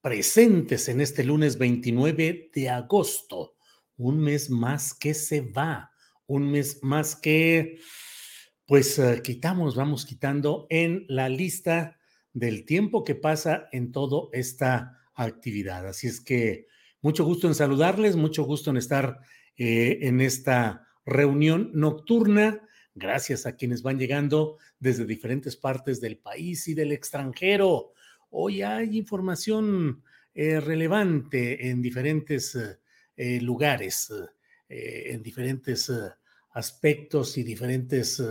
presentes en este lunes 29 de agosto. Un mes más que se va, un mes más que pues uh, quitamos, vamos quitando en la lista del tiempo que pasa en toda esta actividad. Así es que mucho gusto en saludarles, mucho gusto en estar eh, en esta reunión nocturna. Gracias a quienes van llegando desde diferentes partes del país y del extranjero. Hoy hay información eh, relevante en diferentes eh, lugares, eh, en diferentes aspectos y diferentes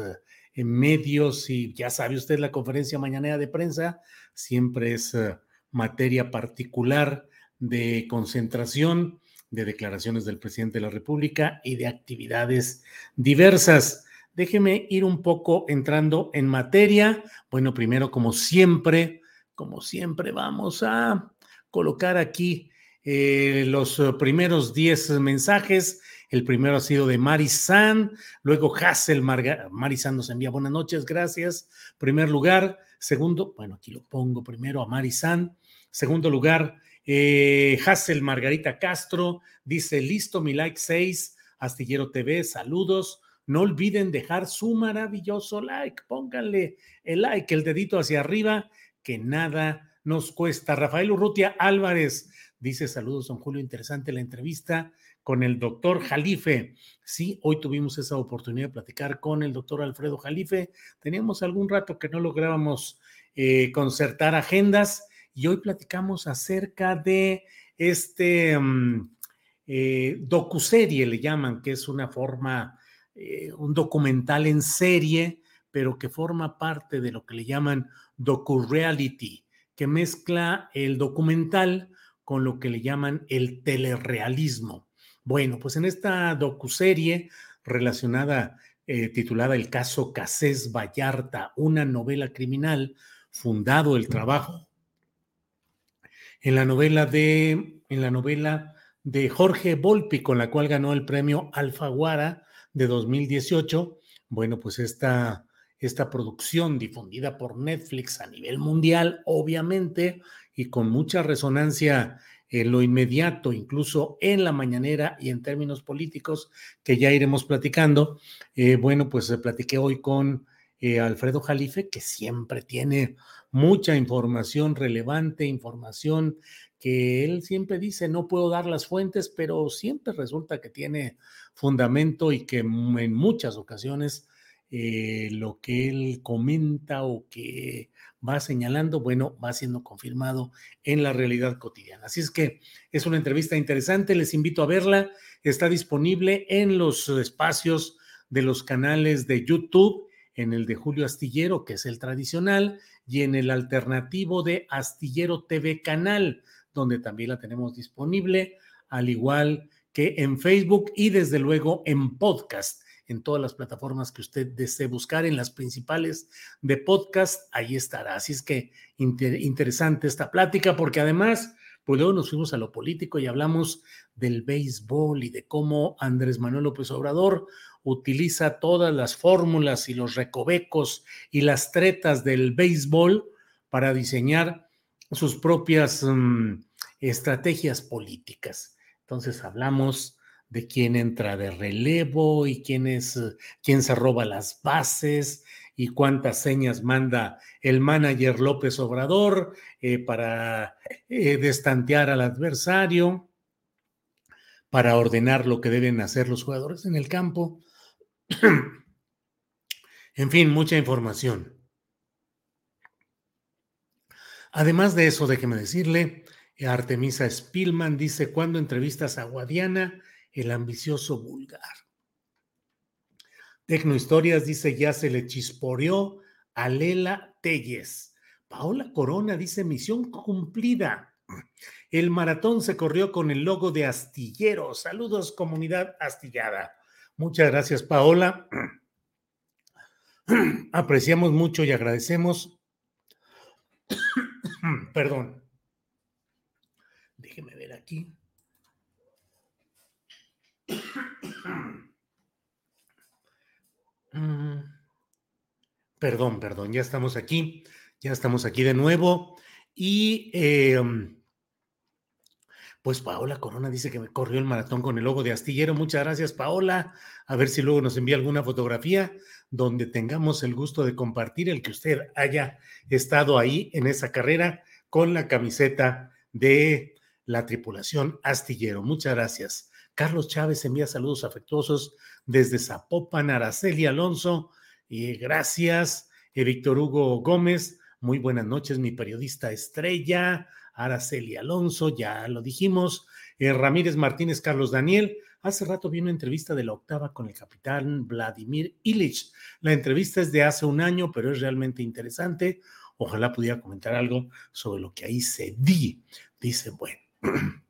medios. Y ya sabe usted, la conferencia mañanera de prensa siempre es materia particular de concentración, de declaraciones del presidente de la República y de actividades diversas. Déjeme ir un poco entrando en materia. Bueno, primero, como siempre, como siempre, vamos a colocar aquí eh, los primeros 10 mensajes. El primero ha sido de Mari San, luego Hassel Marga Mari San nos envía buenas noches, gracias. Primer lugar, segundo, bueno, aquí lo pongo primero a Mari San. Segundo lugar, eh, Hassel Margarita Castro dice: Listo, mi like 6, Astillero TV, saludos. No olviden dejar su maravilloso like, pónganle el like, el dedito hacia arriba que nada nos cuesta. Rafael Urrutia Álvarez dice saludos, don Julio, interesante la entrevista con el doctor Jalife. Sí, hoy tuvimos esa oportunidad de platicar con el doctor Alfredo Jalife. Teníamos algún rato que no lográbamos eh, concertar agendas y hoy platicamos acerca de este um, eh, docuserie, le llaman, que es una forma, eh, un documental en serie, pero que forma parte de lo que le llaman docu-reality, que mezcla el documental con lo que le llaman el telerealismo. Bueno, pues en esta docuserie relacionada, eh, titulada El caso Casés Vallarta, una novela criminal, fundado el trabajo en la novela de, en la novela de Jorge Volpi, con la cual ganó el premio Alfaguara de 2018. Bueno, pues esta esta producción difundida por Netflix a nivel mundial, obviamente, y con mucha resonancia en lo inmediato, incluso en la mañanera y en términos políticos, que ya iremos platicando. Eh, bueno, pues eh, platiqué hoy con eh, Alfredo Jalife, que siempre tiene mucha información relevante, información que él siempre dice, no puedo dar las fuentes, pero siempre resulta que tiene fundamento y que en muchas ocasiones eh, lo que él comenta o que va señalando, bueno, va siendo confirmado en la realidad cotidiana. Así es que es una entrevista interesante, les invito a verla, está disponible en los espacios de los canales de YouTube, en el de Julio Astillero, que es el tradicional, y en el alternativo de Astillero TV Canal, donde también la tenemos disponible, al igual que en Facebook y desde luego en podcast en todas las plataformas que usted desee buscar, en las principales de podcast, ahí estará. Así es que interesante esta plática, porque además, pues luego nos fuimos a lo político y hablamos del béisbol y de cómo Andrés Manuel López Obrador utiliza todas las fórmulas y los recovecos y las tretas del béisbol para diseñar sus propias mm, estrategias políticas. Entonces hablamos de quién entra de relevo y quién es quién se roba las bases y cuántas señas manda el manager López Obrador eh, para eh, destantear al adversario, para ordenar lo que deben hacer los jugadores en el campo. en fin, mucha información. Además de eso, déjeme decirle, Artemisa Spillman dice, cuando entrevistas a Guadiana, el ambicioso vulgar. Tecnohistorias dice, ya se le chisporeó a Lela Telles. Paola Corona dice, misión cumplida. El maratón se corrió con el logo de Astillero. Saludos, comunidad astillada. Muchas gracias, Paola. Apreciamos mucho y agradecemos. Perdón. Déjeme ver aquí. Mm. Perdón, perdón, ya estamos aquí, ya estamos aquí de nuevo. Y em, pues Paola Corona dice que me corrió el maratón con el logo de astillero. Muchas gracias, Paola. A ver si luego nos envía alguna fotografía donde tengamos el gusto de compartir el que usted haya estado ahí en esa carrera con la camiseta de la tripulación astillero. Muchas gracias. Carlos Chávez envía saludos afectuosos desde Zapopan, Araceli Alonso. Y gracias, eh, Víctor Hugo Gómez. Muy buenas noches, mi periodista estrella, Araceli Alonso, ya lo dijimos. Eh, Ramírez Martínez, Carlos Daniel. Hace rato vi una entrevista de la octava con el capitán Vladimir Ilich. La entrevista es de hace un año, pero es realmente interesante. Ojalá pudiera comentar algo sobre lo que ahí se di. Dice, bueno.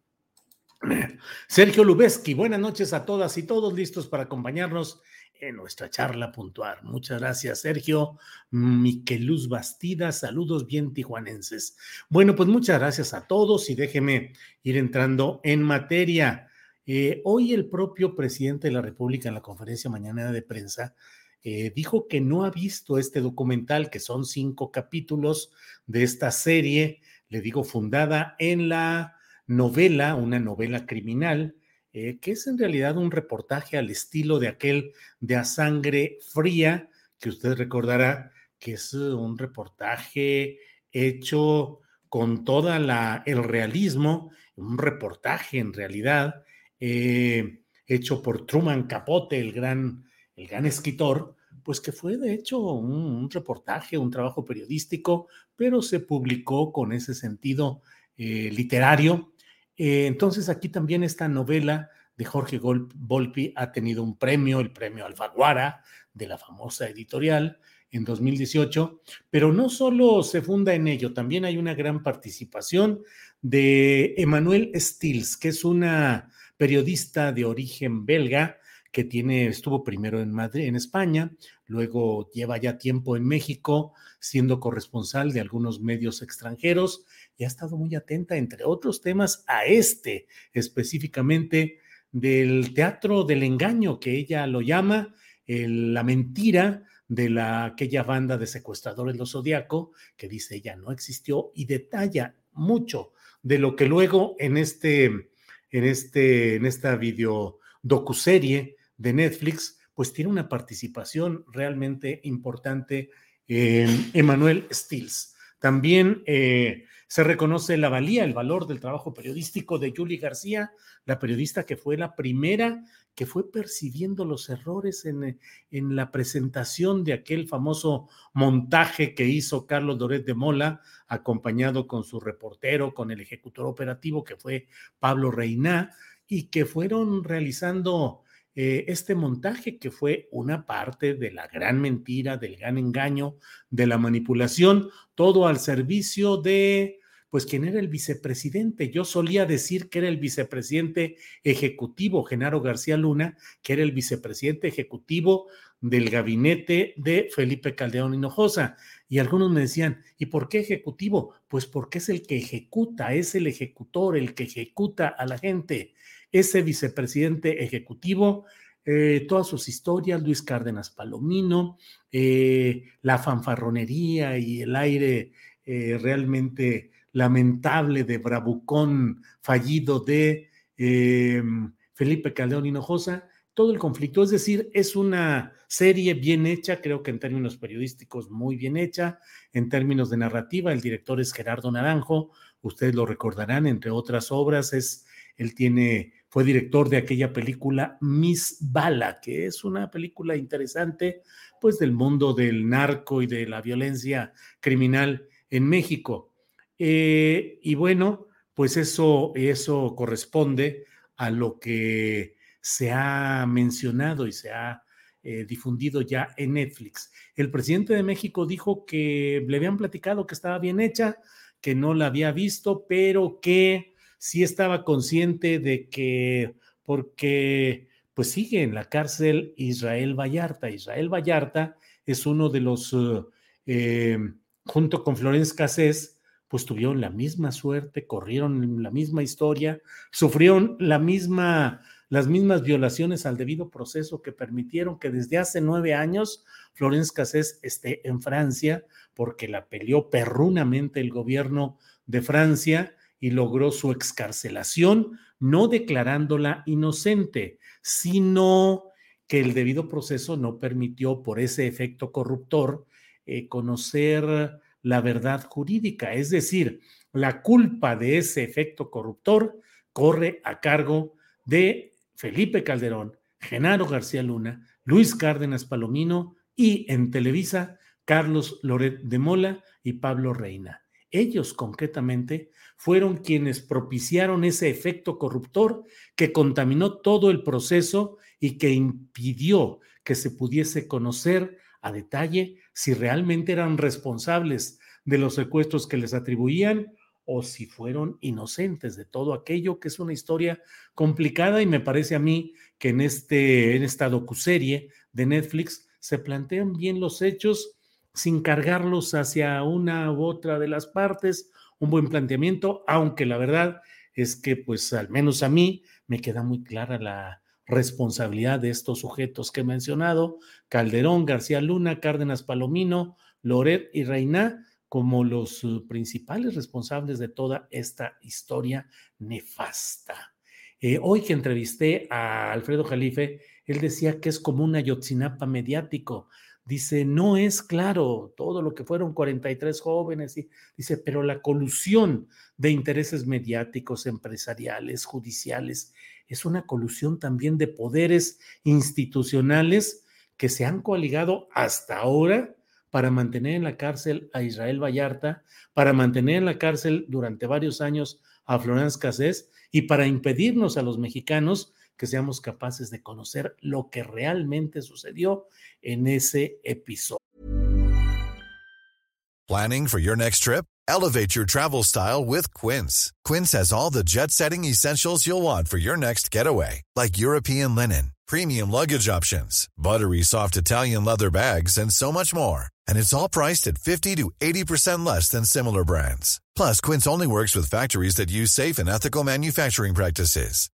Sergio Lubeski, buenas noches a todas y todos listos para acompañarnos en nuestra charla puntual. Muchas gracias, Sergio. Miqueluz Bastida, saludos bien tijuanenses. Bueno, pues muchas gracias a todos y déjeme ir entrando en materia. Eh, hoy el propio presidente de la República en la conferencia mañana de prensa eh, dijo que no ha visto este documental, que son cinco capítulos de esta serie, le digo, fundada en la novela, una novela criminal, eh, que es en realidad un reportaje al estilo de aquel de A Sangre Fría, que usted recordará que es un reportaje hecho con toda el realismo, un reportaje en realidad eh, hecho por Truman Capote, el gran el gran escritor, pues que fue de hecho un, reportaje, un trabajo periodístico, pero se publicó con ese sentido eh, literario eh, entonces aquí también esta novela de Jorge Volpi ha tenido un premio, el premio Alfaguara de la famosa editorial en 2018, pero no solo se funda en ello, también hay una gran participación de Emmanuel Stills, que es una periodista de origen belga que estuvo primero en Madrid, en España, luego lleva ya tiempo en México siendo corresponsal de algunos medios extranjeros y ha estado muy atenta, entre otros temas, a este específicamente del teatro del engaño, que ella lo llama la mentira de la, aquella banda de secuestradores los Zodíaco, que dice ella no existió y detalla mucho de lo que luego en este, en este, en esta video docuserie de Netflix, pues tiene una participación realmente importante Emanuel Stills. También eh, se reconoce la valía, el valor del trabajo periodístico de Julie García, la periodista que fue la primera que fue percibiendo los errores en, en, la presentación de aquel famoso montaje que hizo Carlos Doret de Mola, acompañado con su reportero, con el ejecutor operativo que fue Pablo Reina, y que fueron realizando eh, este montaje que fue una parte de la gran mentira, del gran engaño, de la manipulación, todo al servicio de, pues, quién era el vicepresidente. Yo solía decir que era el vicepresidente ejecutivo, Genaro García Luna, que era el vicepresidente ejecutivo del gabinete de Felipe Caldeón Hinojosa. Y algunos me decían, ¿y por qué ejecutivo? Pues porque es el que ejecuta, es el ejecutor, el que ejecuta a la gente ese vicepresidente ejecutivo eh, todas sus historias, Luis Cárdenas Palomino, eh, la fanfarronería y el aire eh, realmente lamentable de bravucón fallido de Felipe Caldeón Hinojosa, todo el conflicto. Es decir, es una serie bien hecha, creo que en términos periodísticos muy bien hecha, en términos de narrativa, el director es Gerardo Naranjo, ustedes lo recordarán, entre otras obras, es, él tiene, fue director de aquella película Miss Bala, que es una película interesante, pues del mundo del narco y de la violencia criminal en México. Eh, y bueno, pues eso, eso corresponde a lo que se ha mencionado y se ha eh, difundido ya en Netflix. El presidente de México dijo que le habían platicado que estaba bien hecha, que no la había visto, pero que sí estaba consciente de que, porque pues sigue en la cárcel Israel Vallarta. Israel Vallarta es uno de los, eh, junto con Florence Cassés, pues tuvieron la misma suerte, corrieron la misma historia, sufrieron la misma las mismas violaciones al debido proceso que permitieron que desde hace nueve años Florence Cassés esté en Francia, porque la peleó perrunamente el gobierno de Francia y logró su excarcelación, no declarándola inocente, sino que el debido proceso no permitió por ese efecto corruptor eh, conocer la verdad jurídica, es decir, la culpa de ese efecto corruptor corre a cargo de Felipe Calderón, Genaro García Luna, Luis Cárdenas Palomino y en Televisa, Carlos Loret de Mola y Pablo Reina. Ellos concretamente fueron quienes propiciaron ese efecto corruptor que contaminó todo el proceso y que impidió que se pudiese conocer a detalle si realmente eran responsables de los secuestros que les atribuían o si fueron inocentes de todo aquello, que es una historia complicada y me parece a mí que en, este, en esta docuserie de Netflix se plantean bien los hechos sin cargarlos hacia una u otra de las partes, un buen planteamiento, aunque la verdad es que pues al menos a mí me queda muy clara la responsabilidad de estos sujetos que he mencionado, Calderón, García Luna, Cárdenas Palomino, Loret y Reina, como los eh, principales responsables de toda esta historia nefasta. Eh, hoy que entrevisté a Alfredo Jalife, él decía que es como una Yotzinapa mediático. Dice, no es claro todo lo que fueron 43 jóvenes, y, dice, pero la colusión de intereses mediáticos, empresariales, judiciales, es una colusión también de poderes institucionales que se han coaligado hasta ahora para mantener en la cárcel a Israel Vallarta, para mantener en la cárcel durante varios años a Florence Cassés y para impedirnos a los mexicanos que seamos capaces de conocer lo que realmente sucedió en ese episodio. Planning for your next trip? Elevate your travel style with Quince. Quince has all the jet-setting essentials you'll want for your next getaway, like European linen, premium luggage options, buttery soft Italian leather bags, and so much more. and it's all priced at 50 to 80% less than similar brands. Plus, Quince only works with factories that use safe and ethical manufacturing practices.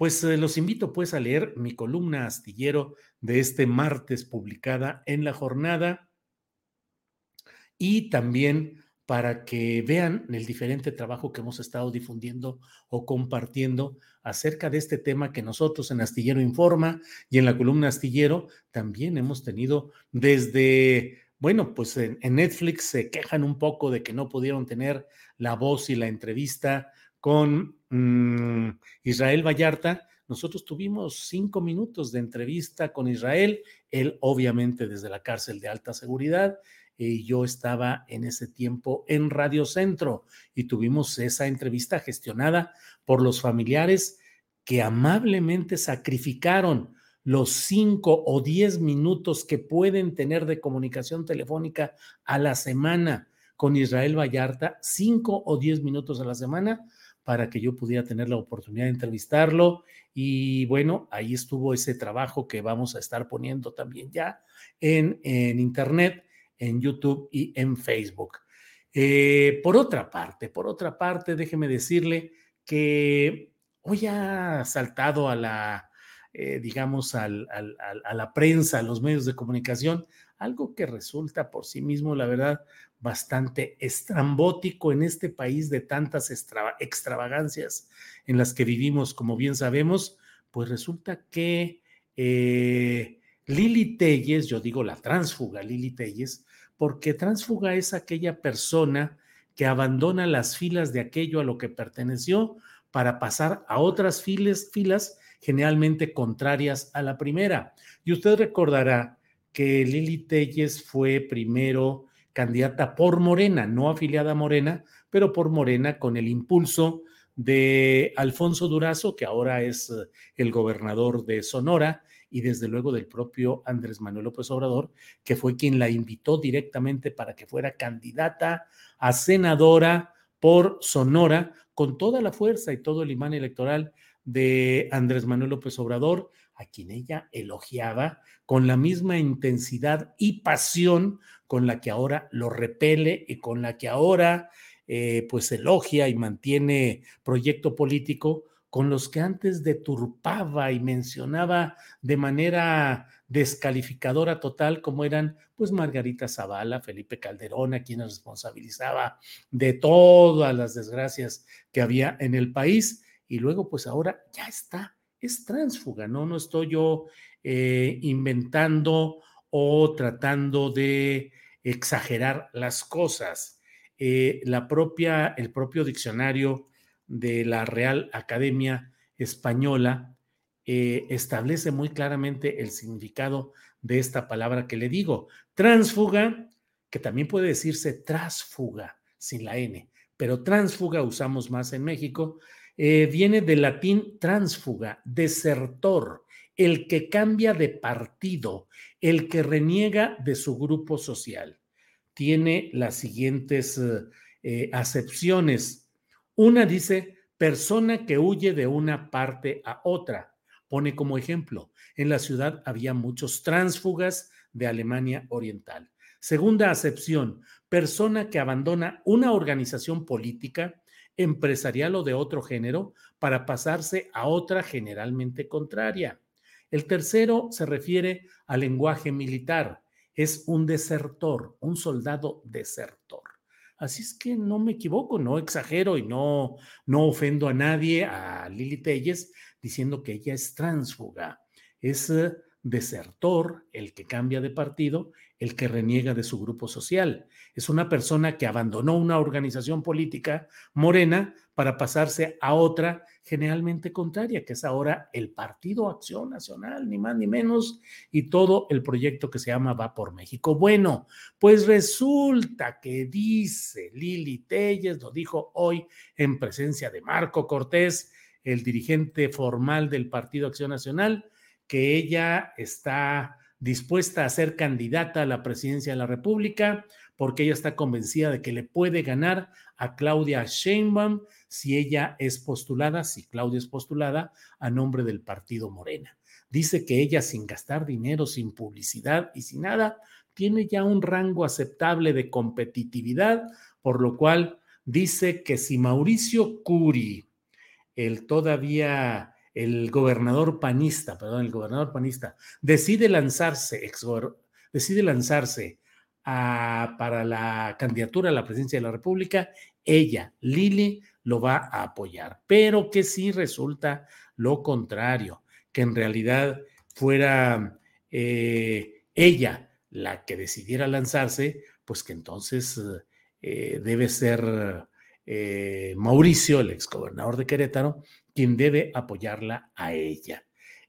Pues eh, los invito pues a leer mi columna astillero de este martes publicada en la jornada. Y también para que vean el diferente trabajo que hemos estado difundiendo o compartiendo acerca de este tema que nosotros en Astillero Informa y en la columna Astillero también hemos tenido desde, bueno, pues en, Netflix se quejan un poco de que no pudieron tener la voz y la entrevista con mm, Israel Vallarta, nosotros tuvimos cinco minutos de entrevista con Israel él obviamente desde la cárcel de alta seguridad, y yo estaba en ese tiempo en Radio Centro y tuvimos esa entrevista gestionada por los familiares que amablemente sacrificaron los cinco o diez minutos que pueden tener de comunicación telefónica a la semana con Israel Vallarta, cinco o diez minutos a la semana, para que yo pudiera tener la oportunidad de entrevistarlo. Y bueno, ahí estuvo ese trabajo que vamos a estar poniendo también ya en, en Internet en YouTube y en Facebook. Eh, por otra parte, por otra parte, déjeme decirle que hoy ha saltado a la, eh, digamos, a la prensa, a los medios de comunicación, algo que resulta por sí mismo, la verdad, bastante estrambótico en este país de tantas extravagancias en las que vivimos, como bien sabemos, pues resulta que eh, Lili Telles, yo digo la transfuga Lili Telles, porque transfuga es aquella persona que abandona las filas de aquello a lo que perteneció para pasar a otras filas, filas generalmente contrarias a la primera. Y usted recordará que Lili Telles fue primero candidata por Morena, no afiliada a Morena, pero por Morena con el impulso de Alfonso Durazo, que ahora es eh, el gobernador de Sonora, y desde luego del propio Andrés Manuel López Obrador, que fue quien la invitó directamente para que fuera candidata a senadora por Sonora, con toda la fuerza y todo el imán electoral de Andrés Manuel López Obrador, a quien ella elogiaba con la misma intensidad y pasión con la que ahora lo repele y con la que ahora eh, pues elogia y mantiene proyecto político con los que antes deturpaba y mencionaba de manera descalificadora total, como eran pues Margarita Zavala, Felipe Calderón, a quienes responsabilizaba de todas las desgracias que había en el país, y luego pues ahora ya está, es tránsfuga, ¿no? No estoy yo eh, inventando o tratando de exagerar las cosas. Eh, la propia, el propio diccionario de la Real Academia Española eh, establece muy claramente el significado de esta palabra que le digo. Transfuga, que también puede decirse trasfuga, sin la N, pero transfuga usamos más en México, eh, viene del latín transfuga, desertor, el que cambia de partido, el que reniega de su grupo social. Tiene las siguientes eh, acepciones una dice persona que huye de una parte a otra. Pone como ejemplo, en la ciudad había muchos tránsfugas de Alemania Oriental. Segunda acepción, persona que abandona una organización política, empresarial o de otro género para pasarse a otra generalmente contraria. El tercero se refiere al lenguaje militar. Es un desertor, un soldado desertor. Así es que no me equivoco, no exagero y no, no ofendo a nadie, a Lili Telles, diciendo que ella es tránsfuga, es eh, desertor, el que cambia de partido, el que reniega de su grupo social. Es una persona que abandonó una organización política morena para pasarse a otra generalmente contraria, que es ahora el Partido Acción Nacional, ni más ni menos, y todo el proyecto que se llama Va por México. Bueno, pues resulta que dice Lili Telles, lo dijo hoy en presencia de Marco Cortés, el dirigente formal del Partido Acción Nacional, que ella está dispuesta a ser candidata a la presidencia de la República porque ella está convencida de que le puede ganar a Claudia Sheinbaum si ella es postulada, si Claudia es postulada a nombre del partido Morena. Dice que ella sin gastar dinero, sin publicidad y sin nada, tiene ya un rango aceptable de competitividad, por lo cual dice que si Mauricio Curi, el todavía el gobernador panista, perdón, el gobernador panista, decide lanzarse, decide lanzarse para la candidatura a la presidencia de la República, ella, Lili, lo va a apoyar, pero que sí resulta lo contrario, que en realidad fuera eh, ella la que decidiera lanzarse, pues que entonces eh, debe ser eh, Mauricio, el exgobernador de Querétaro, quien debe apoyarla a ella.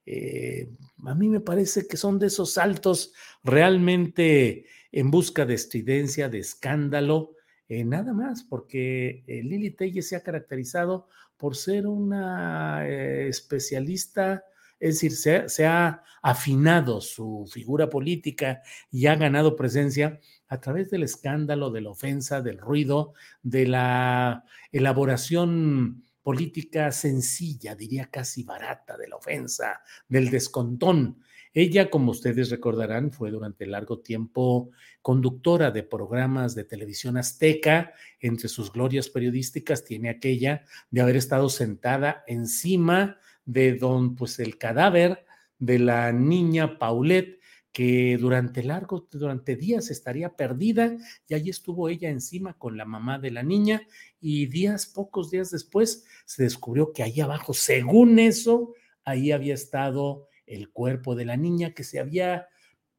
eh, a mí me parece que son de esos saltos realmente en busca de estridencia, de escándalo, eh, nada más, porque eh, Lili Telle se ha caracterizado por ser una especialista, es decir, se ha afinado su figura política y ha ganado presencia a través del escándalo, de la ofensa, del ruido, de la elaboración política sencilla, diría casi barata, de la ofensa, del descontón. Ella, como ustedes recordarán, fue durante largo tiempo conductora de programas de televisión azteca. Entre sus glorias periodísticas tiene aquella de haber estado sentada encima de don, pues el cadáver de la niña Paulette, que durante largo, durante días estaría perdida y allí estuvo ella encima con la mamá de la niña y días, pocos días después, se descubrió que ahí abajo, según eso, ahí había estado el cuerpo de la niña que se había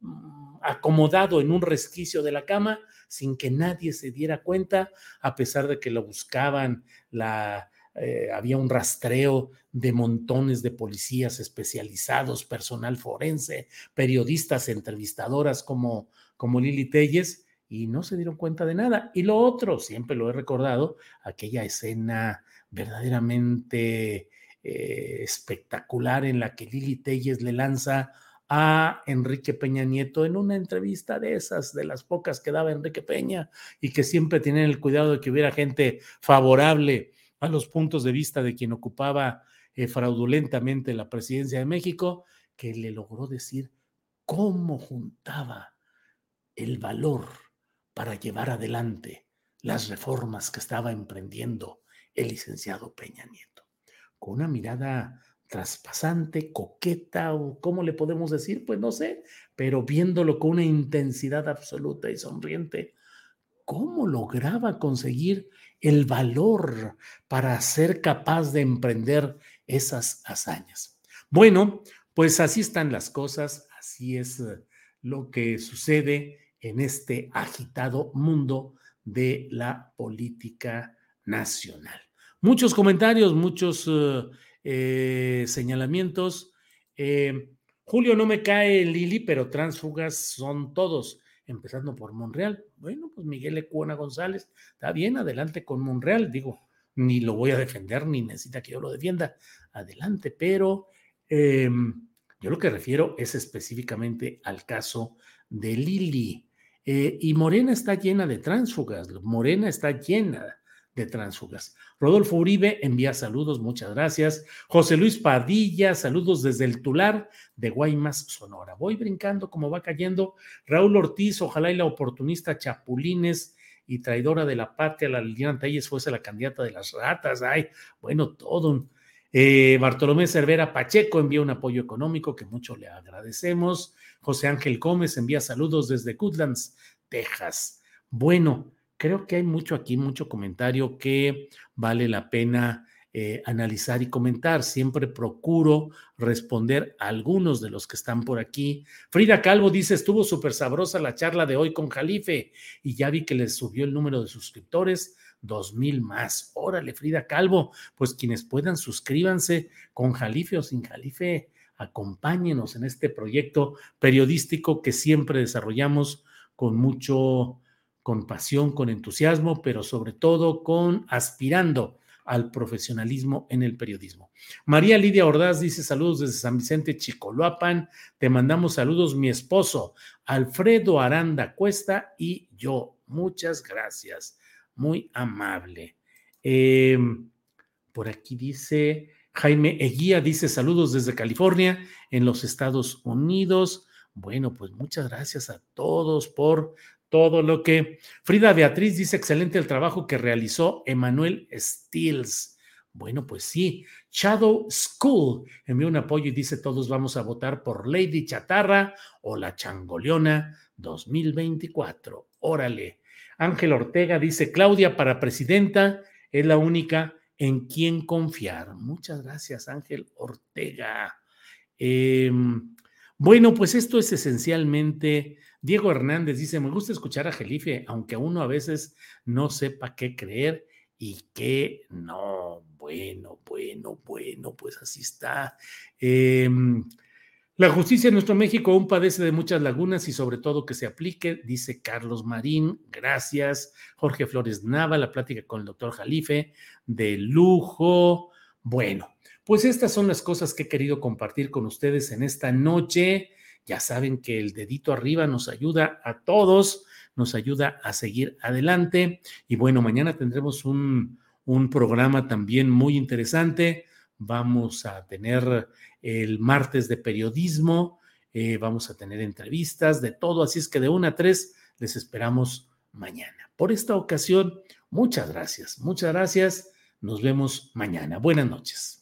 mm, acomodado en un resquicio de la cama sin que nadie se diera cuenta, a pesar de que lo buscaban la eh, había un rastreo de montones de policías especializados, personal forense, periodistas, entrevistadoras como, como Lili Telles, y no se dieron cuenta de nada. Y lo otro, siempre lo he recordado, aquella escena verdaderamente eh, espectacular en la que Lili Telles le lanza a Enrique Peña Nieto en una entrevista de esas, de las pocas que daba Enrique Peña y que siempre tienen el cuidado de que hubiera gente favorable a los puntos de vista de quien ocupaba eh, fraudulentamente la presidencia de México, que le logró decir cómo juntaba el valor para llevar adelante las reformas que estaba emprendiendo el licenciado Peña Nieto. Con una mirada traspasante, coqueta, o cómo le podemos decir, pues no sé, pero viéndolo con una intensidad absoluta y sonriente, ¿cómo lograba conseguir el valor para ser capaz de emprender esas hazañas. Bueno, pues así están las cosas, así es eh, lo que sucede en este agitado mundo de la política nacional. Muchos comentarios, muchos eh, eh, señalamientos. Julio, no me cae Lili, pero transfugas son todos empezando por Monreal. Bueno, pues Miguel Ecuona González, está bien, adelante con Monreal, digo, ni lo voy a defender, ni necesita que yo lo defienda, adelante, pero em, yo lo que refiero es específicamente al caso de Lili. Eh, y Morena está llena de tránsfugas, Morena está llena de tránsfugas. Rodolfo Uribe envía saludos, muchas gracias. José Luis Padilla, saludos desde el Tular de Guaymas, Sonora. Voy brincando como va cayendo. Raúl Ortiz, ojalá y la oportunista Chapulines y traidora de la patria, la Liliana Telles, fuese la candidata de las ratas. Ay, bueno, todo. Eh, Bartolomé Cervera Pacheco envía un apoyo económico que mucho le agradecemos. José Ángel Gómez envía saludos desde Goodlands, Texas. Bueno, creo que hay mucho aquí, mucho comentario que vale la pena eh, analizar y comentar. Siempre procuro responder a algunos de los que están por aquí. Frida Calvo dice, estuvo súper sabrosa la charla de hoy con Jalife y ya vi que les subió el número de suscriptores. Dos mil más. Órale, Frida Calvo. Pues quienes puedan, suscríbanse con Jalife o sin Jalife. Acompáñenos en este proyecto periodístico que siempre desarrollamos con mucho con pasión, con entusiasmo, pero sobre todo con aspirando al profesionalismo en el periodismo. María Lidia Ordaz dice saludos desde San Vicente Chicoloapan. Te mandamos saludos mi esposo Alfredo Aranda Cuesta y yo. Muchas gracias. Muy amable. Em, por aquí dice Jaime Eguía, dice saludos desde California, en los Estados Unidos. Bueno, pues muchas gracias a todos por todo lo que Frida Beatriz dice, excelente el trabajo que realizó Emanuel Stills. Bueno, pues sí, Shadow School envió un apoyo y dice, todos vamos a votar por Lady Chatarra o la Changoleona 2024. Órale. Ángel Ortega dice, Claudia para presidenta es la única en quien confiar. Muchas gracias, Ángel Ortega. Em, bueno, pues esto es esencialmente Diego Hernández dice, me gusta escuchar a Jelife, aunque uno a veces no sepa qué creer y que no, bueno, bueno, bueno, pues así está. Em, la justicia en nuestro México aún padece de muchas lagunas y sobre todo que se aplique, dice Carlos Marín. Gracias. Jorge Flores Nava, la plática con el doctor Jalife, de lujo. Bueno, pues estas son las cosas que he querido compartir con ustedes en esta noche. Ya saben que el dedito arriba nos ayuda a todos, nos ayuda a seguir adelante. Y bueno, mañana tendremos un, un programa también muy interesante. Vamos a tener el martes de periodismo, eh, vamos a tener entrevistas, de todo, así es que de una a tres les esperamos mañana. Por esta ocasión, muchas gracias, muchas gracias. Nos vemos mañana. Buenas noches.